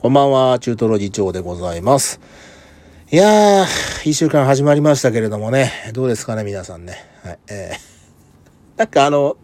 こんばんは、中トロ議長でございます。いやー、一週間始まりましたけれどもね、どうですかね、皆さんね。はい、えー、なんかあの、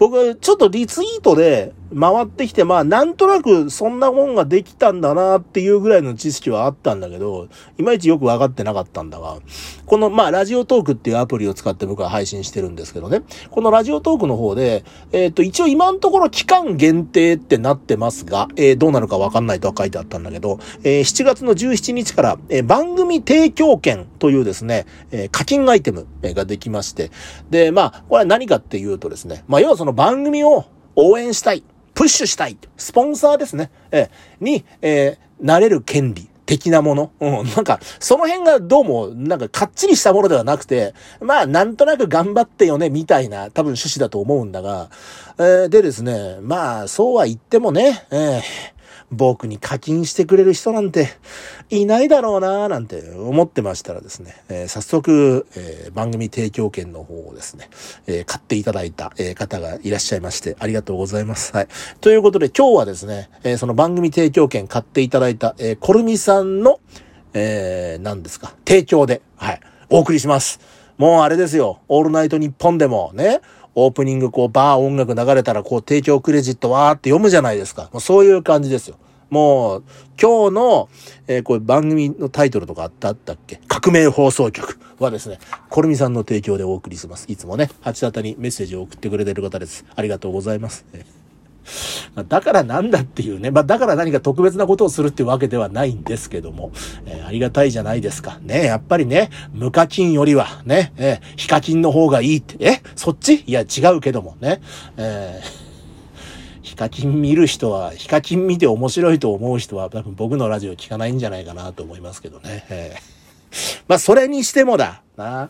僕、ちょっとリツイートで回ってきて、まあ、なんとなくそんなもんができたんだなっていうぐらいの知識はあったんだけど、いまいちよくわかってなかったんだが、この、まあ、ラジオトークっていうアプリを使って僕は配信してるんですけどね、このラジオトークの方で、えっ、と、一応今のところ期間限定ってなってますが、えーどうなるかわかんないとは書いてあったんだけど、えー7月の17日から、え番組提供券というですね、え課金アイテムができまして、で、まあ、これは何かっていうとですね、まあ、要はその番組を応援したい、プッシュしたい、スポンサーですね、えーに、えーなれる権利。的なもの。うん。なんか、その辺がどうも、なんか、かっちりしたものではなくて、まあ、なんとなく頑張ってよね、みたいな、多分趣旨だと思うんだが、えーでですね、まあ、そうは言ってもね、えー僕に課金してくれる人なんていないだろうななんて思ってましたらですね、えー早速、えー番組提供券の方をですね、えー買っていただいた、え方がいらっしゃいまして、ありがとうございます。はい。ということで今日はですね、えその番組提供券買っていただいた、えコルミさんの、えー何ですか、提供で、はい、お送りします。もうあれですよ、オールナイトニッポンでもね、オープニングこうバー音楽流れたらこう提供クレジットわーって読むじゃないですか。もうそういう感じですよ。もう、今日の、えーこれ番組のタイトルとかあったったっけ？革命放送局はですね、コルミさんの提供でお送りします。いつもね、八田にメッセージを送ってくれてる方です。ありがとうございます。だからなんだっていうね。まあだから何か特別なことをするっていうわけではないんですけども、えーありがたいじゃないですか。ねやっぱりね、無課金よりはね、えー非課金の方がいいって、え？そっち？いや違うけどもね。えーヒカキン見る人は、ヒカキン見て面白いと思う人は多分僕のラジオ聞かないんじゃないかなと思いますけどね。えーまあそれにしてもだ、な。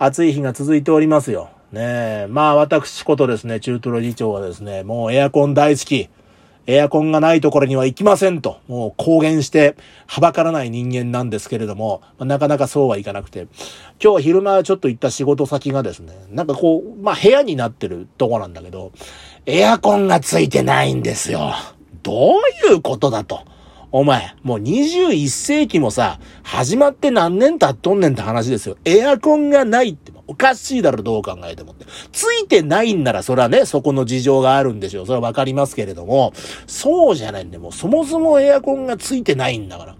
暑い日が続いておりますよ。ねえ。まあ私ことですね、中トロ議長はですね、もうエアコン大好き。エアコンがないところには行きませんと、もう公言して、はばからない人間なんですけれども、まなかなかそうはいかなくて、今日昼間ちょっと行った仕事先がですね、なんかこう、まあ部屋になってるとこなんだけど、エアコンがついてないんですよ。どういうことだと。お前、もう21世紀もさ、始まって何年経っとんねんって話ですよ。エアコンがないって、おかしいだろ、どう考えてもって。ついてないんなら、それはね、そこの事情があるんでしょう。それはわかりますけれども、そうじゃないんで、もうそもそもエアコンがついてないんだから。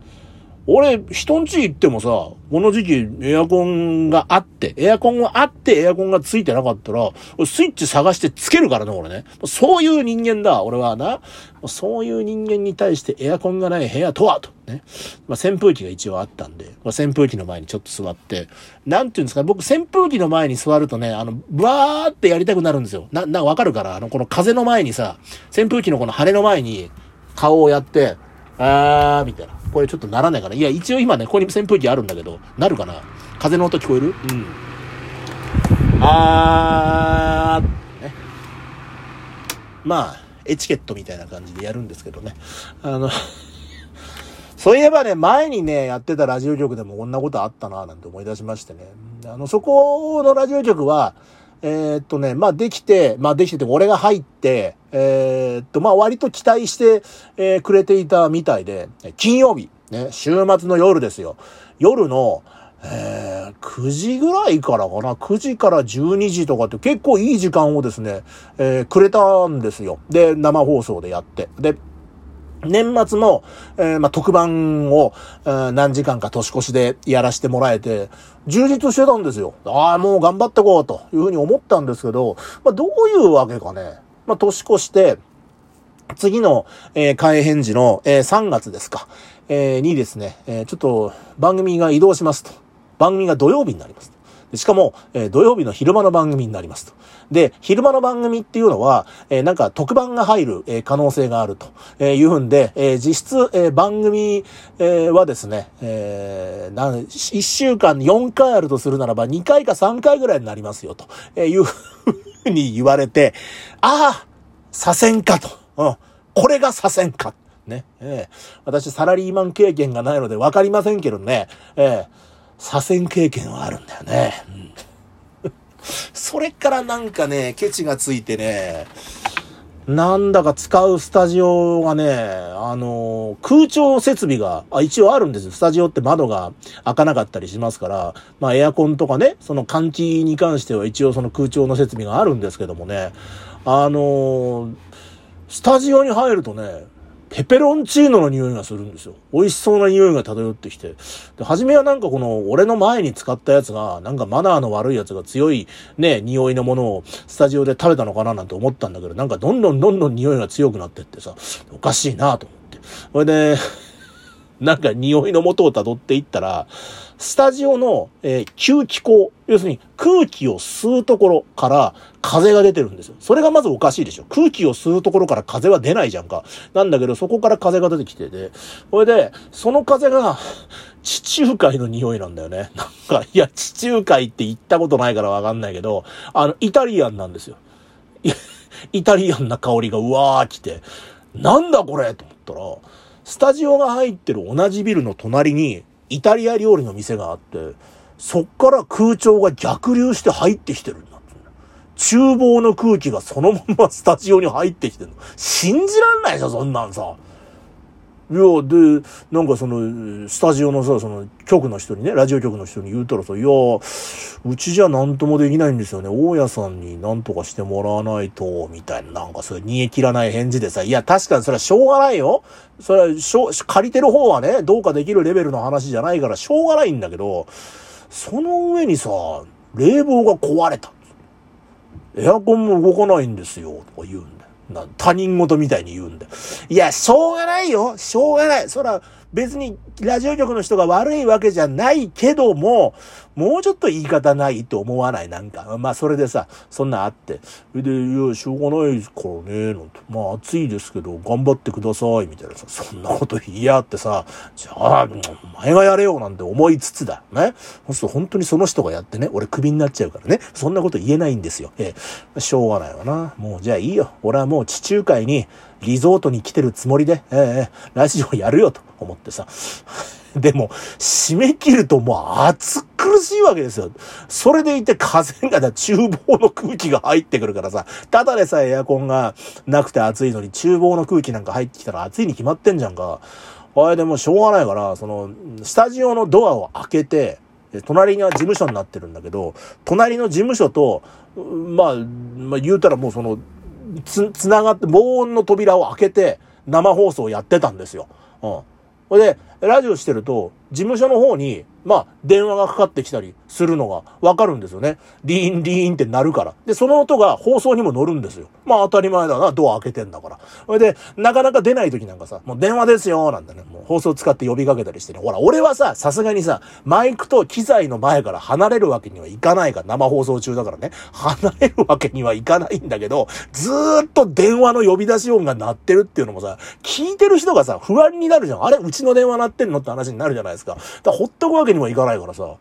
俺、人ん家行ってもさ、この時期エアコンがあって、エアコンがあってエアコンがついてなかったら、スイッチ探してつけるからね、俺ね。そういう人間だ、俺はな。そういう人間に対してエアコンがない部屋とは、と。ね。まあ、扇風機が一応あったんで、まあ、扇風機の前にちょっと座って、なんていうんですか、僕扇風機の前に座るとね、あの、バーってやりたくなるんですよ。な、な、わかるからあの、この風の前にさ、扇風機のこの羽の前に顔をやって、あー、みたいな。これちょっとならないかな。いや、一応今ね、ここに扇風機あるんだけど、なるかな？風の音聞こえる？うん。あー、ね。まあ、エチケットみたいな感じでやるんですけどね。あの、そういえばね、前にね、やってたラジオ局でもこんなことあったなぁなんて思い出しましてね。あの、そこのラジオ局は、えーっとね、まあできて、まあできてて、俺が入って、えーっと、まあ割と期待して、えーくれていたみたいで、金曜日、ね、週末の夜ですよ。夜の、えー、9時ぐらいからかな ?9 時から12時とかって結構いい時間をですね、えーくれたんですよ。で、生放送でやって。で、年末も、えーまあ、特番を、えー何時間か年越しでやらせてもらえて、充実してたんですよ。ああ、もう頑張ってこうというふうに思ったんですけど、まあ、どういうわけかね。まあ、年越して、次の、えー開編時の、えー3月ですか、えーにですね、えーちょっと番組が移動しますと。番組が土曜日になります。しかも、えー土曜日の昼間の番組になりますと。で、昼間の番組っていうのは、えーなんか特番が入る、えー可能性があると、えーいうんで、えー実質、えー番組、えーはですね、えーなん1週間4回あるとするならば2回か3回ぐらいになりますよと、えいうふうに言われて、ああ左遷かと。うん。これが左遷か。ね。ええ私、サラリーマン経験がないので分かりませんけどね。ええ左遷経験はあるんだよね。うん。それからなんかね、ケチがついてね、なんだか使うスタジオがね、あの、空調設備が、あ、一応あるんですよ。スタジオって窓が開かなかったりしますから、まあエアコンとかね、その換気に関しては一応その空調の設備があるんですけどもね、あの、スタジオに入るとね、ペペロンチーノの匂いがするんですよ。美味しそうな匂いが漂ってきて。で、初めはなんかこの、俺の前に使ったやつが、なんかマナーの悪いやつが強いね、匂いのものをスタジオで食べたのかななんて思ったんだけど、なんかどんどんどんどん匂いが強くなってってさ、おかしいなと思って。それで、なんか匂いの元を辿っていったら、スタジオの、えー、吸気口、要するに空気を吸うところから風が出てるんですよ。それがまずおかしいでしょ。空気を吸うところから風は出ないじゃんか。なんだけど、そこから風が出てきてて、これで、その風が、地中海の匂いなんだよね。なんか、いや、地中海って言ったことないからわかんないけど、あの、イタリアンなんですよ。イタリアンな香りがうわー来て、なんだこれと思ったら、スタジオが入ってる同じビルの隣に、イタリア料理の店があって、そっから空調が逆流して入ってきてるんだ厨房の空気がそのままスタジオに入ってきてるの。信じらんないでしょ、そんなんさ。いや、で、なんかその、スタジオのさ、その、局の人にね、ラジオ局の人に言うたらさ、いや、うちじゃ何ともできないんですよね。大家さんに何とかしてもらわないと、みたいな、なんかそれ煮え切らない返事でさ、いや、確かにそれはしょうがないよ。それは、しょ、借りてる方はね、どうかできるレベルの話じゃないから、しょうがないんだけど、その上にさ、冷房が壊れた。エアコンも動かないんですよ、とか言うんな他人事みたいに言うんだよ。いや、しょうがないよ。しょうがない。そら、別にラジオ局の人が悪いわけじゃないけども、もうちょっと言い方ないと思わない？なんか。まあそれでさ、そんなあって。で、いや、しょうがないからね、なんて。まあ暑いですけど、頑張ってください、みたいなさ。そんなこと言いやってさ、じゃあ、お前がやれよ、なんて思いつつだ。ね。そうすると本当にその人がやってね、俺クビになっちゃうからね。そんなこと言えないんですよ。ええ、しょうがないわな。もうじゃあいいよ。俺はもう地中海に、リゾートに来てるつもりで、ええ、ラジオやるよと思ってさ。でも、締め切るともう暑苦しいわけですよ。それでいて風がだ、厨房の空気が入ってくるからさ、ただでさえエアコンがなくて暑いのに、厨房の空気なんか入ってきたら暑いに決まってんじゃんか。あれでもしょうがないから、その、スタジオのドアを開けて、隣には事務所になってるんだけど、隣の事務所と、まあ、まあ言うたらもうその、つ、つながって、防音の扉を開けて生放送をやってたんですよ。うん。ほいで、ラジオしてると、事務所の方に、まあ、電話がかかってきたりするのがわかるんですよね。リーンリーンって鳴るから。で、その音が放送にも乗るんですよ。まあ当たり前だな、ドア開けてんだから。それで、なかなか出ない時なんかさ、もう電話ですよ、なんてね、もう放送使って呼びかけたりしてね。ほら、俺はさ、さすがにさ、マイクと機材の前から離れるわけにはいかないから、生放送中だからね。離れるわけにはいかないんだけど、ずーっと電話の呼び出し音が鳴ってるっていうのもさ、聞いてる人がさ、不安になるじゃん。あれ、うちの電話鳴ってんのって話になるじゃないですか。だからほっとくわけにもいかないからさ。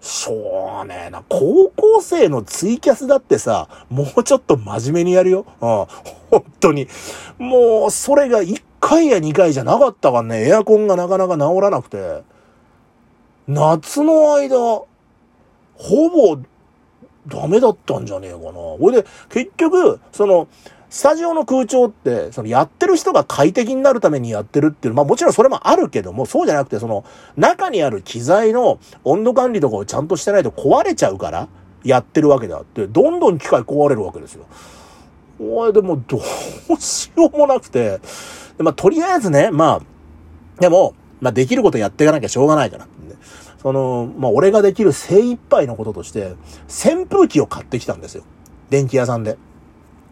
しょうねえな。高校生のツイキャスだってさ、もうちょっと真面目にやるよ。うん。本当に。もう、それが1回や2回じゃなかったからね、エアコンがなかなか治らなくて。夏の間、ほぼダメだったんじゃねえかな。ほいで、結局、その、スタジオの空調って、そのやってる人が快適になるためにやってるっていう、まあもちろんそれもあるけども、そうじゃなくて、その中にある機材の温度管理とかをちゃんとしてないと壊れちゃうから、やってるわけであって、どんどん機械壊れるわけですよ。おい、でもどうしようもなくて、でまあとりあえずね、まあ、でも、まあできることやっていかなきゃしょうがないから。その、まあ俺ができる精一杯のこととして、扇風機を買ってきたんですよ。電気屋さんで。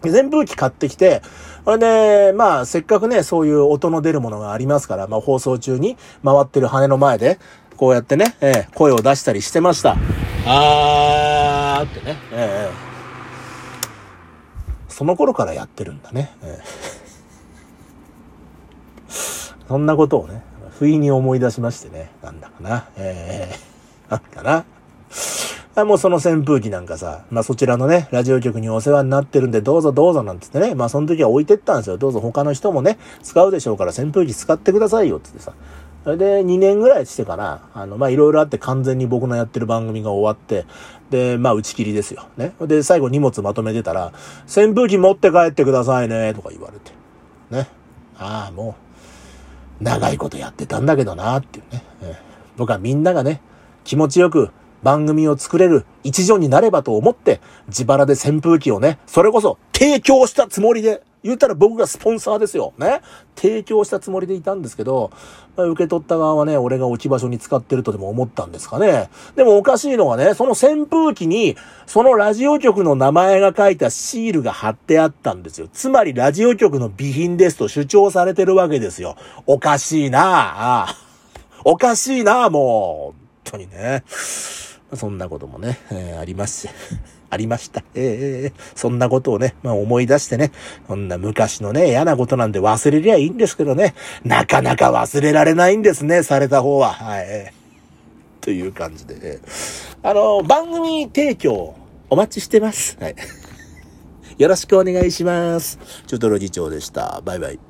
扇風機買ってきて、それで、まあ、せっかくね、そういう音の出るものがありますから、まあ、放送中に回ってる羽の前で、こうやってね、えー、声を出したりしてました。あーってね、えー、その頃からやってるんだね。えー、そんなことをね、不意に思い出しましてね、なんだかな、えー、なんかな。あもうその扇風機なんかさ、まあそちらのね、ラジオ局にお世話になってるんで、どうぞどうぞなんつってね、まあその時は置いてったんですよ。どうぞ他の人もね、使うでしょうから扇風機使ってくださいよ、つってさ。それで2年ぐらいしてから、あの、まあ、いろいろあって完全に僕のやってる番組が終わって、で、まあ、打ち切りですよ。ね。で、最後荷物まとめてたら、扇風機持って帰ってくださいね、とか言われて。ね。ああ、もう、長いことやってたんだけどな、っていうね。僕はみんながね、気持ちよく番組を作れる一助になればと思って、自腹で扇風機をね、それこそ提供したつもりで、言ったら僕がスポンサーですよ。ね。提供したつもりでいたんですけど、まあ、受け取った側はね、俺が置き場所に使ってるとでも思ったんですかね。でもおかしいのはね、その扇風機に、そのラジオ局の名前が書いたシールが貼ってあったんですよ。つまりラジオ局の備品ですと主張されてるわけですよ。おかしいなああおかしいなあもう。当にね。そんなこともね、えー、あります。ありました。ええー、そんなことをね、まあ思い出してね、こんな昔のね、嫌なことなんで忘れりゃいいんですけどね、なかなか忘れられないんですね、された方は。はい。という感じで、あの、番組提供お待ちしてます。はい。よろしくお願いします。ちょっとロ次長でした。バイバイ。